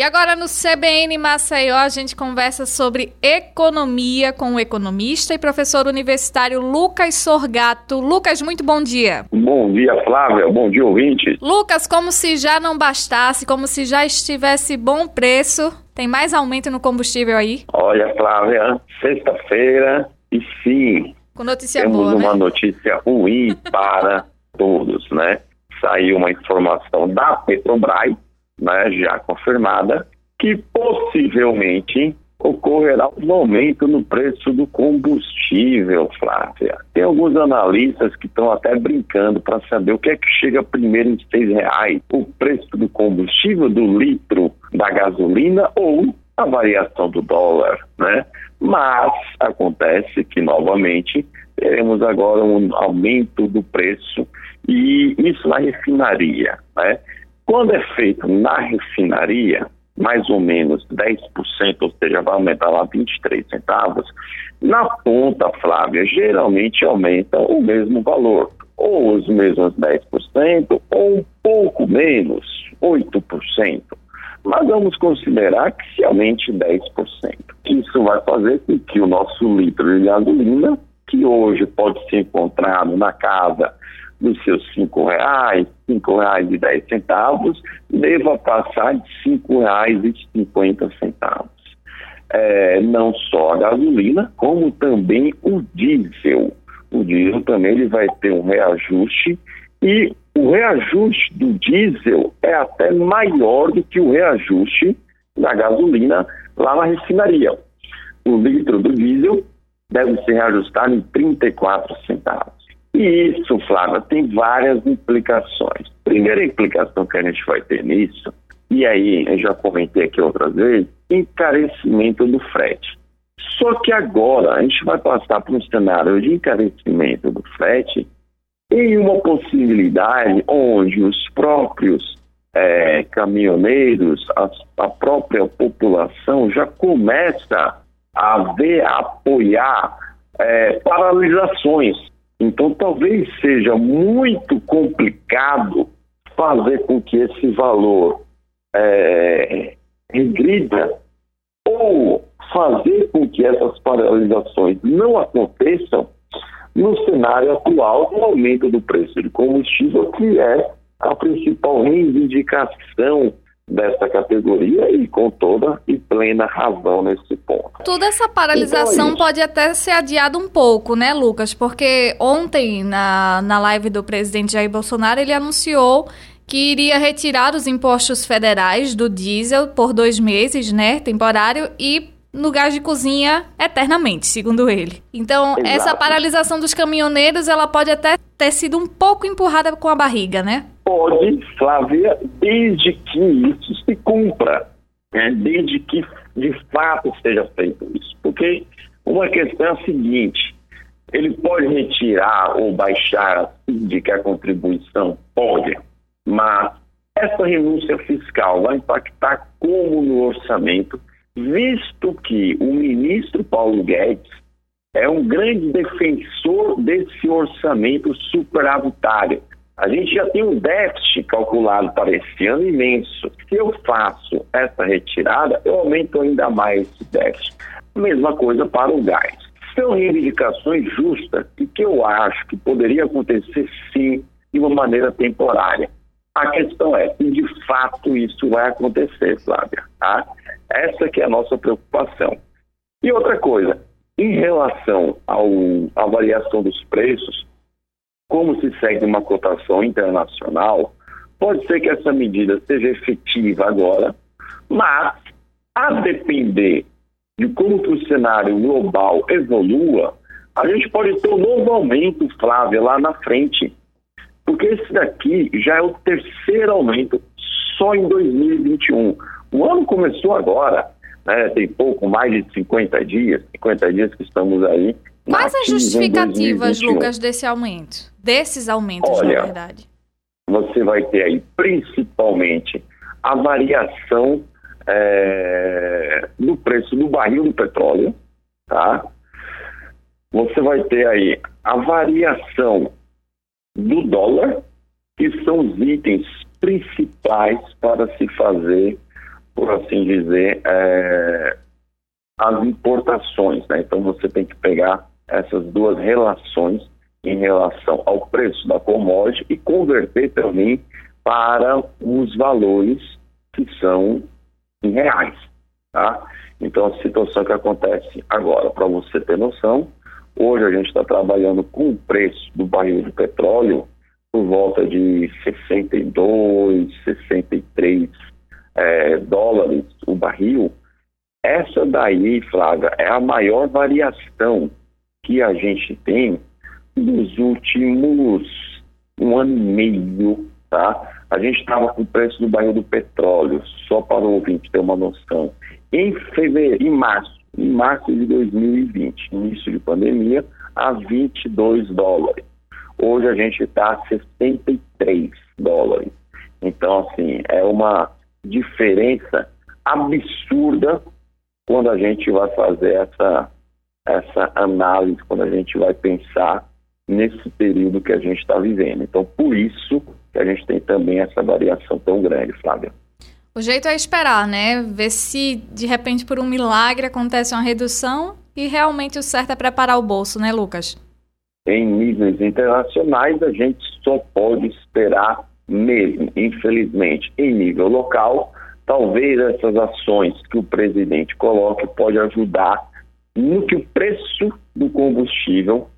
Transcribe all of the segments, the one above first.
E agora no CBN Maceió a gente conversa sobre economia com o economista e professor universitário Lucas Sorgato. Lucas, muito bom dia. Bom dia, Flávia. Bom dia, ouvinte. Lucas, como se já não bastasse, como se já estivesse bom preço, tem mais aumento no combustível aí? Olha, Flávia, sexta-feira e sim. Com notícia temos boa, uma né? notícia ruim para todos, né? Saiu uma informação da Petrobras né, já confirmada, que possivelmente ocorrerá um aumento no preço do combustível, Flávia. Tem alguns analistas que estão até brincando para saber o que é que chega primeiro em seis reais, o preço do combustível, do litro da gasolina ou a variação do dólar, né? Mas acontece que novamente teremos agora um aumento do preço e isso na refinaria, né? Quando é feito na refinaria, mais ou menos 10%, ou seja, vai aumentar lá 23 centavos, na ponta, Flávia, geralmente aumenta o mesmo valor, ou os mesmos 10%, ou um pouco menos, 8%. Mas vamos considerar que se aumente 10%. Isso vai fazer com que o nosso litro de gasolina, que hoje pode ser encontrado na casa dos seus cinco reais, cinco reais e dez centavos, deva passar de cinco reais e cinquenta centavos. É, não só a gasolina, como também o diesel. O diesel também ele vai ter um reajuste e o reajuste do diesel é até maior do que o reajuste da gasolina lá na refinaria. O litro do diesel deve ser reajustado em 34 centavos. E isso, Flávia, tem várias implicações. Primeira implicação que a gente vai ter nisso, e aí eu já comentei aqui outras vezes, encarecimento do frete. Só que agora a gente vai passar por um cenário de encarecimento do frete em uma possibilidade onde os próprios é, caminhoneiros, a, a, própria população já começa a ver, a apoiar é, paralisações então, talvez seja muito complicado fazer com que esse valor é, regrida ou fazer com que essas paralisações não aconteçam no cenário atual do aumento do preço de combustível, que é a principal reivindicação dessa categoria e com toda e plena razão nesse ponto. Toda essa paralisação então, é pode até ser adiada um pouco, né, Lucas? Porque ontem, na, na live do presidente Jair Bolsonaro, ele anunciou que iria retirar os impostos federais do diesel por dois meses, né, temporário, e no gás de cozinha eternamente, segundo ele. Então, Exato. essa paralisação dos caminhoneiros, ela pode até ter sido um pouco empurrada com a barriga, né? Pode, Flávia, desde que isso se cumpra, né? desde que de fato seja feito isso. Porque uma questão é a seguinte: ele pode retirar ou baixar de que a contribuição pode, mas essa renúncia fiscal vai impactar como no orçamento, visto que o ministro Paulo Guedes é um grande defensor desse orçamento superavitário a gente já tem um déficit calculado para esse ano imenso. Se eu faço essa retirada, eu aumento ainda mais esse déficit. Mesma coisa para o gás. São reivindicações justas e que eu acho que poderia acontecer sim de uma maneira temporária. A questão é se de fato isso vai acontecer, Flávia. Tá? Essa que é a nossa preocupação. E outra coisa, em relação à variação dos preços, como se segue uma cotação internacional, pode ser que essa medida seja efetiva agora, mas a depender de como o cenário global evolua, a gente pode ter um novo aumento, Flávia, lá na frente. Porque esse daqui já é o terceiro aumento só em 2021. O ano começou agora, né, tem pouco mais de 50 dias, 50 dias que estamos aí Quais as justificativas, Lucas, desse aumento? Desses aumentos, Olha, na verdade? Você vai ter aí principalmente a variação é, do preço do barril do petróleo, tá? Você vai ter aí a variação do dólar, que são os itens principais para se fazer por assim dizer, é, as importações. Né? Então você tem que pegar essas duas relações em relação ao preço da commodity e converter também para os valores que são em reais. Tá? Então, a situação que acontece agora, para você ter noção, hoje a gente está trabalhando com o preço do barril de petróleo por volta de 62, 63 é, dólares o barril. Essa daí, Flávia, é a maior variação que a gente tem nos últimos um ano e meio, tá? A gente estava com o preço do barril do petróleo, só para o ouvinte ter uma noção, em fevereiro, em março, em março de 2020, início de pandemia, a 22 dólares. Hoje a gente está a 63 dólares. Então, assim, é uma diferença absurda quando a gente vai fazer essa, essa análise, quando a gente vai pensar nesse período que a gente está vivendo. Então, por isso que a gente tem também essa variação tão grande, Flávia. O jeito é esperar, né? Ver se de repente por um milagre acontece uma redução e realmente o certo é preparar o bolso, né, Lucas? Em níveis internacionais, a gente só pode esperar mesmo, infelizmente. Em nível local, talvez essas ações que o presidente coloque pode ajudar no que o preço do combustível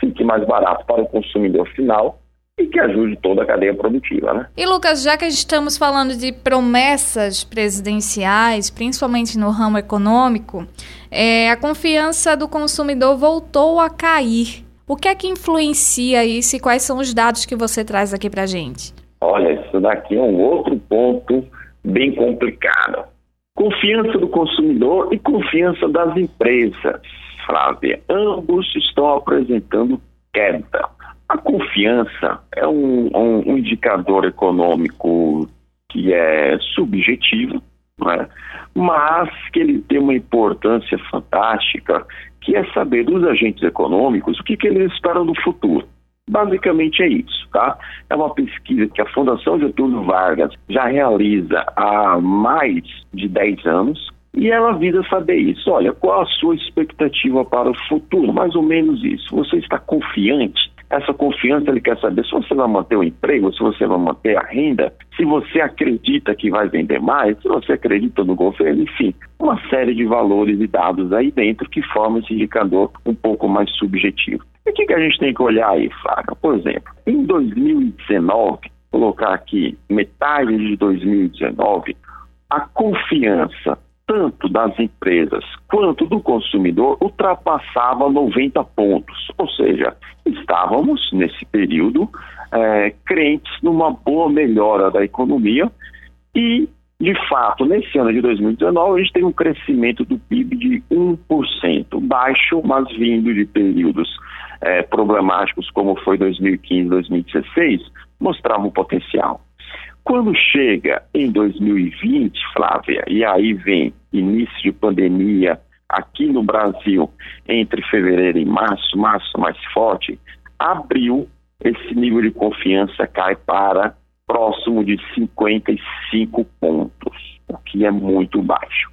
fique mais barato para o consumidor final e que ajude toda a cadeia produtiva, né? E Lucas, já que estamos falando de promessas presidenciais, principalmente no ramo econômico, é, a confiança do consumidor voltou a cair. O que é que influencia isso e quais são os dados que você traz aqui para gente? Olha, isso daqui é um outro ponto bem complicado. Confiança do consumidor e confiança das empresas, Flávia. Ambos estão apresentando queda. A confiança é um, um, um indicador econômico que é subjetivo, é? mas que ele tem uma importância fantástica, que é saber dos agentes econômicos o que, que eles esperam do futuro. Basicamente é isso, tá? É uma pesquisa que a Fundação Getúlio Vargas já realiza há mais de 10 anos e ela visa saber isso. Olha, qual a sua expectativa para o futuro? Mais ou menos isso. Você está confiante essa confiança ele quer saber se você vai manter o emprego, se você vai manter a renda, se você acredita que vai vender mais, se você acredita no governo, enfim, uma série de valores e dados aí dentro que formam esse indicador um pouco mais subjetivo. E o que, que a gente tem que olhar aí, Flávio? Por exemplo, em 2019, colocar aqui metade de 2019, a confiança tanto das empresas quanto do consumidor ultrapassava 90 pontos. Ou seja, estávamos, nesse período, é, crentes numa boa melhora da economia e, de fato, nesse ano de 2019, a gente tem um crescimento do PIB de 1%, baixo, mas vindo de períodos é, problemáticos como foi 2015, 2016, mostrava um potencial. Quando chega em 2020, Flávia, e aí vem início de pandemia aqui no Brasil, entre fevereiro e março, março mais forte, abril, esse nível de confiança cai para próximo de 55 pontos, o que é muito baixo.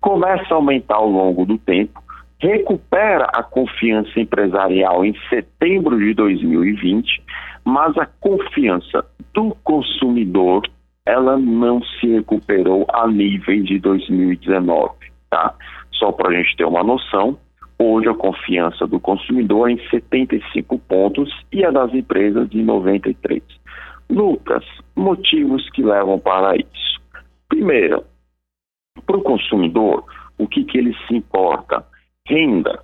Começa a aumentar ao longo do tempo, recupera a confiança empresarial em setembro de 2020, mas a confiança do consumidor ela não se recuperou a níveis de 2019, tá? Só para a gente ter uma noção, hoje a confiança do consumidor é em 75 pontos e a das empresas de 93. Lucas, motivos que levam para isso. Primeiro, para o consumidor, o que, que ele se importa? Renda,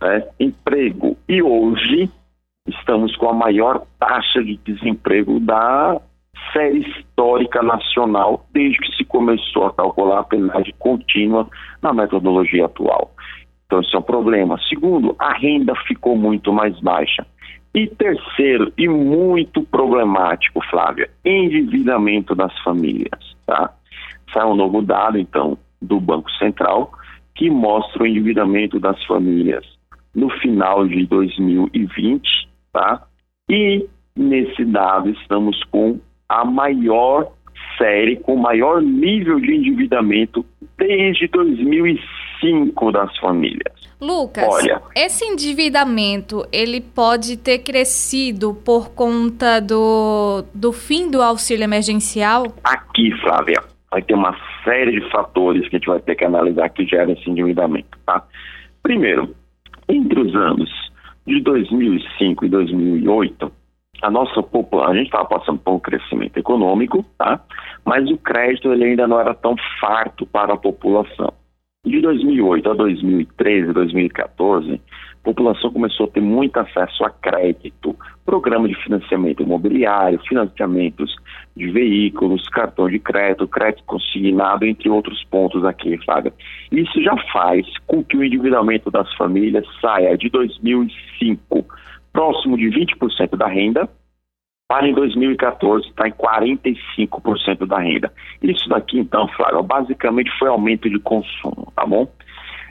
né? emprego. E hoje estamos com a maior taxa de desemprego da série histórica nacional desde que se começou a calcular a penalidade contínua na metodologia atual. Então, isso é um problema. Segundo, a renda ficou muito mais baixa. E terceiro, e muito problemático, Flávia, endividamento das famílias. Tá? Sai um novo dado, então, do Banco Central, que mostra o endividamento das famílias no final de 2020, tá? E nesse dado estamos com a maior série com maior nível de endividamento desde 2005 das famílias. Lucas, Olha, esse endividamento ele pode ter crescido por conta do, do fim do auxílio emergencial? Aqui, Flávia, vai ter uma série de fatores que a gente vai ter que analisar que geram esse endividamento, tá? Primeiro, entre os anos de 2005 e 2008, a nossa população, a gente estava passando por um crescimento econômico, tá? Mas o crédito ele ainda não era tão farto para a população. De 2008 a 2013, 2014, a população começou a ter muito acesso a crédito, programa de financiamento imobiliário, financiamentos de veículos, cartão de crédito, crédito consignado, entre outros pontos aqui, Flávia. Isso já faz com que o endividamento das famílias saia de 2005 próximo de 20% da renda, para em 2014 estar tá em 45% da renda. Isso daqui, então, Flávio, basicamente foi aumento de consumo, tá bom?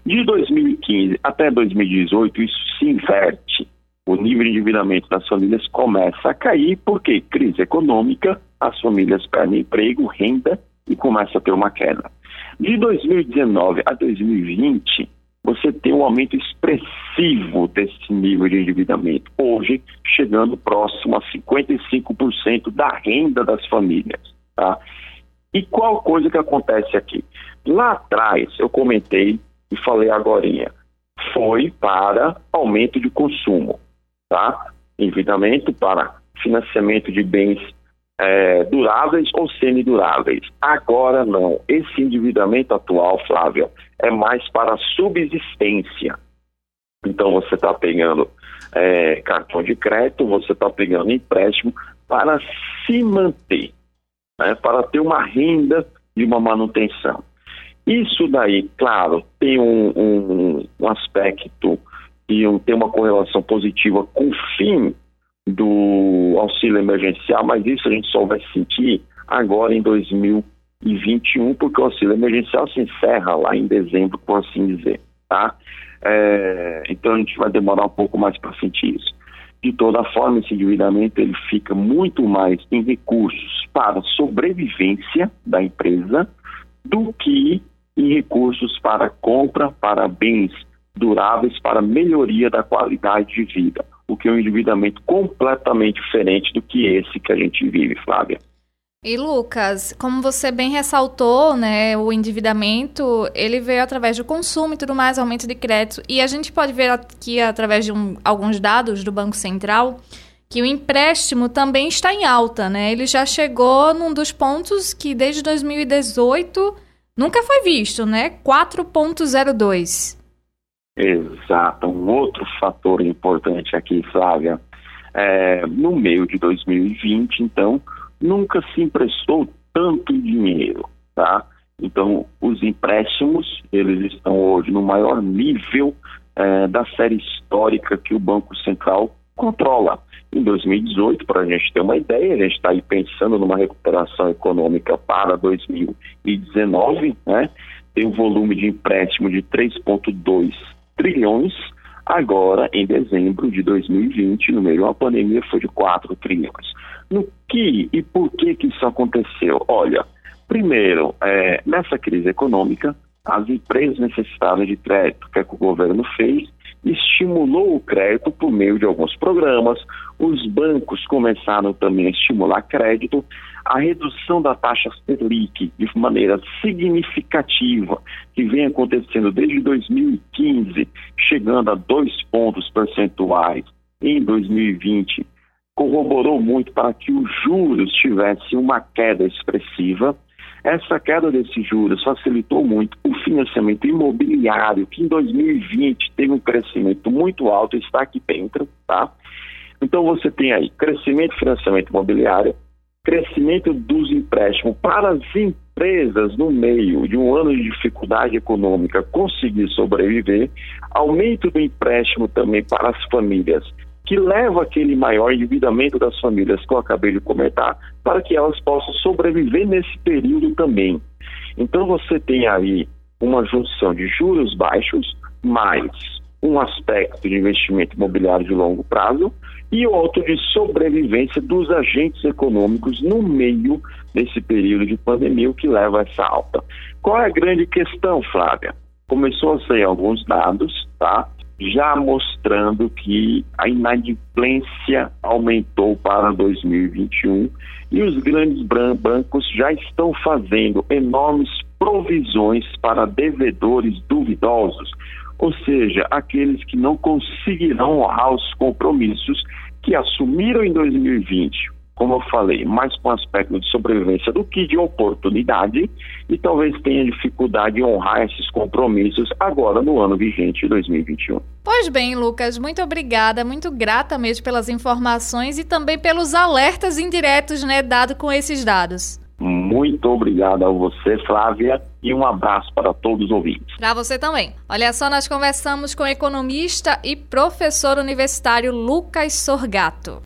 De 2015 até 2018, isso se inverte. O nível de endividamento das famílias começa a cair, porque crise econômica, as famílias perdem emprego, renda e começa a ter uma queda. De 2019 a 2020, você tem um aumento expressivo desse nível de endividamento, hoje chegando próximo a 55% da renda das famílias. Tá? E qual coisa que acontece aqui? Lá atrás, eu comentei e falei agora, foi para aumento de consumo, tá? Endividamento para financiamento de bens é, duráveis ou semiduráveis. Agora não. Esse endividamento atual, Flávio, é mais para subsistência. Então você está pegando é, cartão de crédito, você está pegando empréstimo para se manter, né, para ter uma renda de uma manutenção. Isso daí, claro, tem um, um, um aspecto e um, tem uma correlação positiva com o fim do auxílio emergencial, mas isso a gente só vai sentir agora em 2021, porque o auxílio emergencial se encerra lá em dezembro, por assim dizer, tá? É, então a gente vai demorar um pouco mais para sentir isso. De toda forma, esse endividamento ele fica muito mais em recursos para sobrevivência da empresa do que em recursos para compra, para bens duráveis, para melhoria da qualidade de vida o que é um endividamento completamente diferente do que esse que a gente vive, Flávia. E Lucas, como você bem ressaltou, né, o endividamento ele veio através do consumo e tudo mais, aumento de crédito. E a gente pode ver aqui através de um, alguns dados do Banco Central que o empréstimo também está em alta, né? Ele já chegou num dos pontos que desde 2018 nunca foi visto, né? 4.02. Exato. Um outro fator importante aqui, Flávia, é, no meio de 2020, então, nunca se emprestou tanto dinheiro, tá? Então, os empréstimos, eles estão hoje no maior nível é, da série histórica que o Banco Central controla. Em 2018, para a gente ter uma ideia, a gente está aí pensando numa recuperação econômica para 2019, né? Tem um volume de empréstimo de 3,2 trilhões, agora em dezembro de 2020, no meio da pandemia, foi de 4 trilhões. No que e por que que isso aconteceu? Olha, primeiro, é, nessa crise econômica, as empresas necessitavam de crédito, que, é que o governo fez, estimulou o crédito por meio de alguns programas, os bancos começaram também a estimular crédito, a redução da taxa Selic de maneira significativa, que vem acontecendo desde 2015, chegando a dois pontos percentuais em 2020, corroborou muito para que os juros tivessem uma queda expressiva. Essa queda desses juros facilitou muito o financiamento imobiliário, que em 2020 teve um crescimento muito alto, está aqui dentro, tá? Então você tem aí crescimento do financiamento imobiliário, crescimento dos empréstimos para as empresas no meio de um ano de dificuldade econômica conseguir sobreviver, aumento do empréstimo também para as famílias, que leva aquele maior endividamento das famílias que eu acabei de comentar, para que elas possam sobreviver nesse período também. Então você tem aí uma junção de juros baixos mais um aspecto de investimento imobiliário de longo prazo e outro de sobrevivência dos agentes econômicos no meio desse período de pandemia, o que leva a essa alta. Qual é a grande questão, Flávia? Começou a sair alguns dados, tá? Já mostrando que a inadimplência aumentou para 2021 e os grandes bancos já estão fazendo enormes provisões para devedores duvidosos, ou seja, aqueles que não conseguirão honrar os compromissos que assumiram em 2020 como eu falei, mais com aspecto de sobrevivência do que de oportunidade e talvez tenha dificuldade em honrar esses compromissos agora no ano vigente 2021. Pois bem, Lucas, muito obrigada, muito grata mesmo pelas informações e também pelos alertas indiretos, né, dado com esses dados. Muito obrigado a você, Flávia, e um abraço para todos os ouvintes. Para você também. Olha só, nós conversamos com o economista e professor universitário Lucas Sorgato.